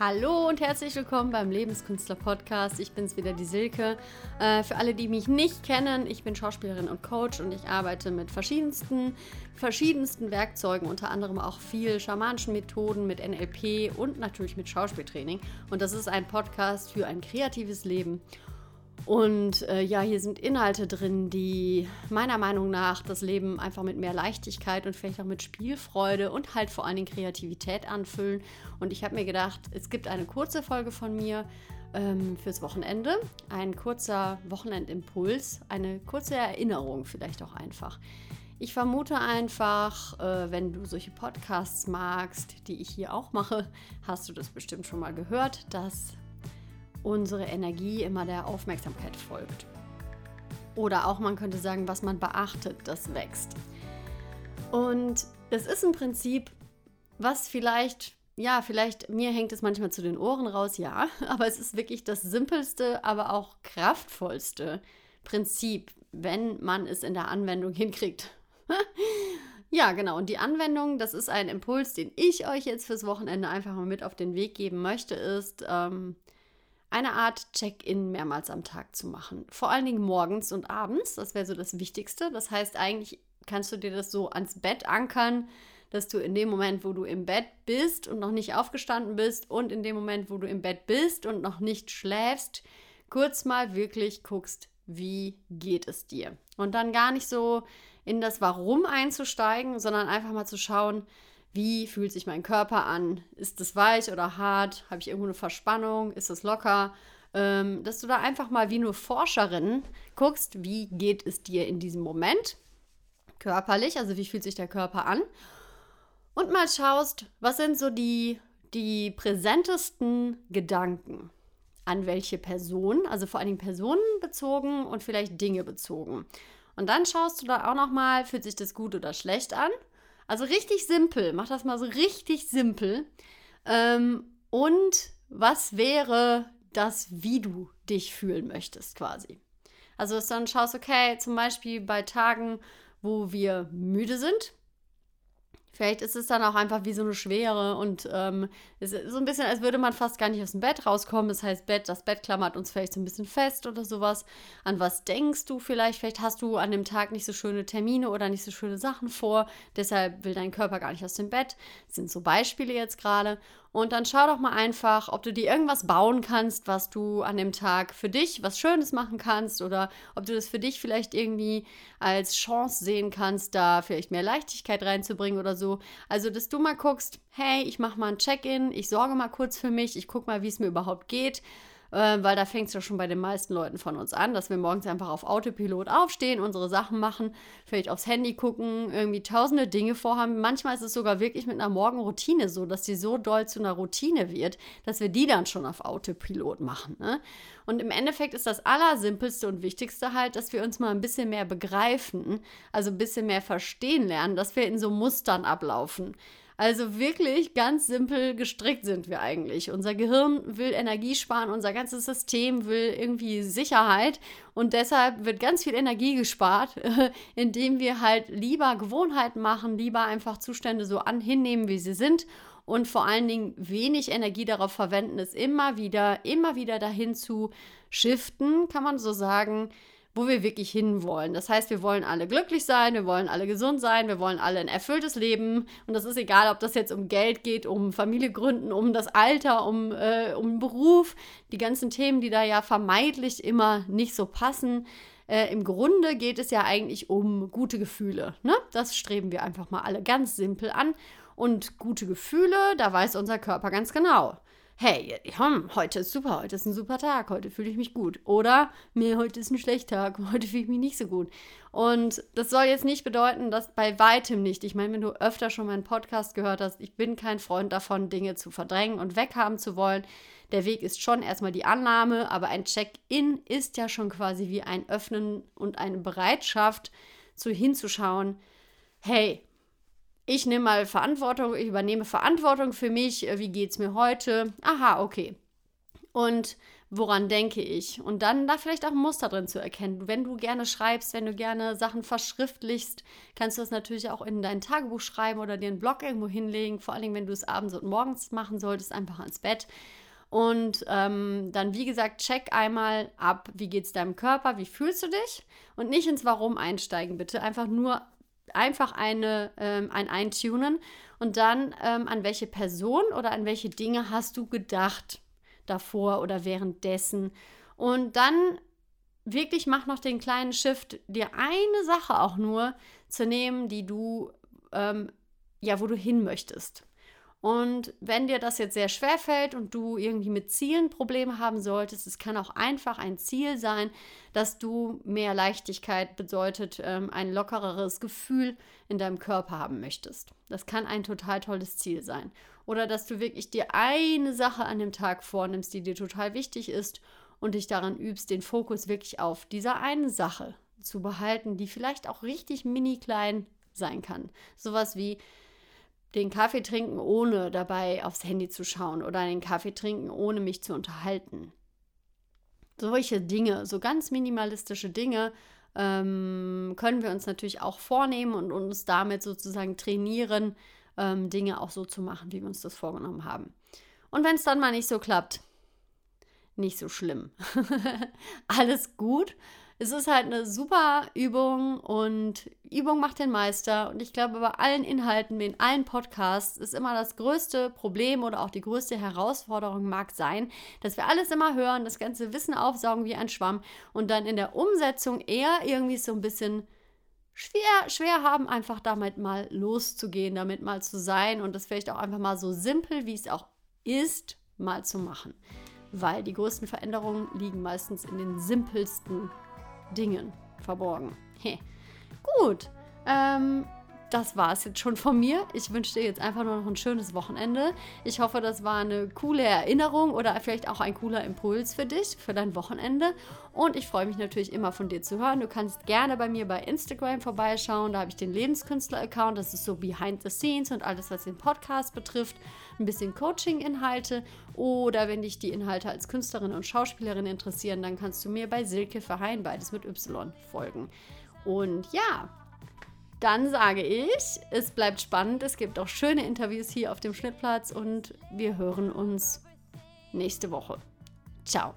Hallo und herzlich willkommen beim Lebenskünstler Podcast. Ich bin's wieder, die Silke. Äh, für alle, die mich nicht kennen, ich bin Schauspielerin und Coach und ich arbeite mit verschiedensten, verschiedensten Werkzeugen, unter anderem auch viel schamanischen Methoden mit NLP und natürlich mit Schauspieltraining. Und das ist ein Podcast für ein kreatives Leben. Und äh, ja, hier sind Inhalte drin, die meiner Meinung nach das Leben einfach mit mehr Leichtigkeit und vielleicht auch mit Spielfreude und halt vor allen Dingen Kreativität anfüllen. Und ich habe mir gedacht, es gibt eine kurze Folge von mir ähm, fürs Wochenende, ein kurzer Wochenendimpuls, eine kurze Erinnerung vielleicht auch einfach. Ich vermute einfach, äh, wenn du solche Podcasts magst, die ich hier auch mache, hast du das bestimmt schon mal gehört, dass unsere Energie immer der Aufmerksamkeit folgt. Oder auch man könnte sagen, was man beachtet, das wächst. Und es ist im Prinzip, was vielleicht, ja, vielleicht, mir hängt es manchmal zu den Ohren raus, ja, aber es ist wirklich das simpelste, aber auch kraftvollste Prinzip, wenn man es in der Anwendung hinkriegt. ja, genau. Und die Anwendung, das ist ein Impuls, den ich euch jetzt fürs Wochenende einfach mal mit auf den Weg geben möchte, ist, ähm, eine Art Check-in mehrmals am Tag zu machen. Vor allen Dingen morgens und abends, das wäre so das Wichtigste. Das heißt, eigentlich kannst du dir das so ans Bett ankern, dass du in dem Moment, wo du im Bett bist und noch nicht aufgestanden bist und in dem Moment, wo du im Bett bist und noch nicht schläfst, kurz mal wirklich guckst, wie geht es dir. Und dann gar nicht so in das Warum einzusteigen, sondern einfach mal zu schauen, wie fühlt sich mein Körper an? Ist es weich oder hart? Habe ich irgendwo eine Verspannung? Ist es locker? Ähm, dass du da einfach mal wie nur Forscherin guckst, wie geht es dir in diesem Moment körperlich, also wie fühlt sich der Körper an? Und mal schaust, was sind so die, die präsentesten Gedanken an welche Person, also vor allen Dingen Personen bezogen und vielleicht Dinge bezogen. Und dann schaust du da auch noch mal, fühlt sich das gut oder schlecht an? Also richtig simpel. Mach das mal so richtig simpel. Ähm, und was wäre das, wie du dich fühlen möchtest, quasi? Also, dass du dann schaust, okay, zum Beispiel bei Tagen, wo wir müde sind, Vielleicht ist es dann auch einfach wie so eine Schwere und ähm, es ist so ein bisschen, als würde man fast gar nicht aus dem Bett rauskommen. Das heißt, Bett, das Bett klammert uns vielleicht so ein bisschen fest oder sowas. An was denkst du vielleicht? Vielleicht hast du an dem Tag nicht so schöne Termine oder nicht so schöne Sachen vor. Deshalb will dein Körper gar nicht aus dem Bett. Das sind so Beispiele jetzt gerade. Und dann schau doch mal einfach, ob du dir irgendwas bauen kannst, was du an dem Tag für dich was Schönes machen kannst oder ob du das für dich vielleicht irgendwie als Chance sehen kannst, da vielleicht mehr Leichtigkeit reinzubringen oder so. Also, dass du mal guckst, hey, ich mache mal ein Check-in, ich sorge mal kurz für mich, ich gucke mal, wie es mir überhaupt geht äh, weil da fängt es ja schon bei den meisten Leuten von uns an, dass wir morgens einfach auf Autopilot aufstehen, unsere Sachen machen, vielleicht aufs Handy gucken, irgendwie tausende Dinge vorhaben. Manchmal ist es sogar wirklich mit einer Morgenroutine so, dass die so doll zu einer Routine wird, dass wir die dann schon auf Autopilot machen. Ne? Und im Endeffekt ist das Allersimpelste und Wichtigste halt, dass wir uns mal ein bisschen mehr begreifen, also ein bisschen mehr verstehen lernen, dass wir in so Mustern ablaufen. Also wirklich ganz simpel gestrickt sind wir eigentlich. Unser Gehirn will Energie sparen, unser ganzes System will irgendwie Sicherheit und deshalb wird ganz viel Energie gespart, indem wir halt lieber Gewohnheiten machen, lieber einfach Zustände so an hinnehmen, wie sie sind und vor allen Dingen wenig Energie darauf verwenden, es immer wieder, immer wieder dahin zu shiften, kann man so sagen, wo wir wirklich hinwollen. Das heißt, wir wollen alle glücklich sein, wir wollen alle gesund sein, wir wollen alle ein erfülltes Leben. Und das ist egal, ob das jetzt um Geld geht, um Familie gründen, um das Alter, um, äh, um Beruf, die ganzen Themen, die da ja vermeintlich immer nicht so passen. Äh, Im Grunde geht es ja eigentlich um gute Gefühle. Ne? Das streben wir einfach mal alle ganz simpel an. Und gute Gefühle, da weiß unser Körper ganz genau hey, hm, heute ist super, heute ist ein super Tag, heute fühle ich mich gut. Oder mir, heute ist ein schlechter Tag, heute fühle ich mich nicht so gut. Und das soll jetzt nicht bedeuten, dass bei weitem nicht, ich meine, wenn du öfter schon meinen Podcast gehört hast, ich bin kein Freund davon, Dinge zu verdrängen und weghaben zu wollen. Der Weg ist schon erstmal die Annahme, aber ein Check-in ist ja schon quasi wie ein Öffnen und eine Bereitschaft, zu hinzuschauen, hey, ich nehme mal Verantwortung, ich übernehme Verantwortung für mich, äh, wie geht es mir heute? Aha, okay. Und woran denke ich? Und dann da vielleicht auch ein Muster drin zu erkennen. Wenn du gerne schreibst, wenn du gerne Sachen verschriftlichst, kannst du das natürlich auch in dein Tagebuch schreiben oder dir einen Blog irgendwo hinlegen. Vor Dingen, wenn du es abends und morgens machen solltest, einfach ans Bett. Und ähm, dann, wie gesagt, check einmal ab, wie geht es deinem Körper, wie fühlst du dich? Und nicht ins Warum einsteigen, bitte. Einfach nur einfach eine, ähm, ein Eintunen und dann ähm, an welche Person oder an welche Dinge hast du gedacht davor oder währenddessen. Und dann wirklich mach noch den kleinen Shift, dir eine Sache auch nur zu nehmen, die du, ähm, ja, wo du hin möchtest. Und wenn dir das jetzt sehr schwer fällt und du irgendwie mit Zielen Probleme haben solltest, es kann auch einfach ein Ziel sein, dass du mehr Leichtigkeit bedeutet, ähm, ein lockereres Gefühl in deinem Körper haben möchtest. Das kann ein total tolles Ziel sein. Oder dass du wirklich dir eine Sache an dem Tag vornimmst, die dir total wichtig ist und dich daran übst, den Fokus wirklich auf dieser einen Sache zu behalten, die vielleicht auch richtig mini klein sein kann. Sowas wie den Kaffee trinken, ohne dabei aufs Handy zu schauen oder den Kaffee trinken, ohne mich zu unterhalten. Solche Dinge, so ganz minimalistische Dinge, ähm, können wir uns natürlich auch vornehmen und uns damit sozusagen trainieren, ähm, Dinge auch so zu machen, wie wir uns das vorgenommen haben. Und wenn es dann mal nicht so klappt, nicht so schlimm. Alles gut es ist halt eine super Übung und Übung macht den Meister. Und ich glaube, bei allen Inhalten, in allen Podcasts ist immer das größte Problem oder auch die größte Herausforderung mag sein, dass wir alles immer hören, das ganze Wissen aufsaugen wie ein Schwamm und dann in der Umsetzung eher irgendwie so ein bisschen schwer, schwer haben, einfach damit mal loszugehen, damit mal zu sein und das vielleicht auch einfach mal so simpel, wie es auch ist, mal zu machen. Weil die größten Veränderungen liegen meistens in den simpelsten Dingen verborgen. Gut. Ähm, das war es jetzt schon von mir. Ich wünsche dir jetzt einfach nur noch ein schönes Wochenende. Ich hoffe, das war eine coole Erinnerung oder vielleicht auch ein cooler Impuls für dich, für dein Wochenende. Und ich freue mich natürlich immer von dir zu hören. Du kannst gerne bei mir bei Instagram vorbeischauen. Da habe ich den Lebenskünstler-Account. Das ist so behind the scenes und alles, was den Podcast betrifft. Ein bisschen Coaching-Inhalte. Oder wenn dich die Inhalte als Künstlerin und Schauspielerin interessieren, dann kannst du mir bei Silke Verheyen, beides mit Y, folgen. Und ja, dann sage ich, es bleibt spannend. Es gibt auch schöne Interviews hier auf dem Schnittplatz und wir hören uns nächste Woche. Ciao.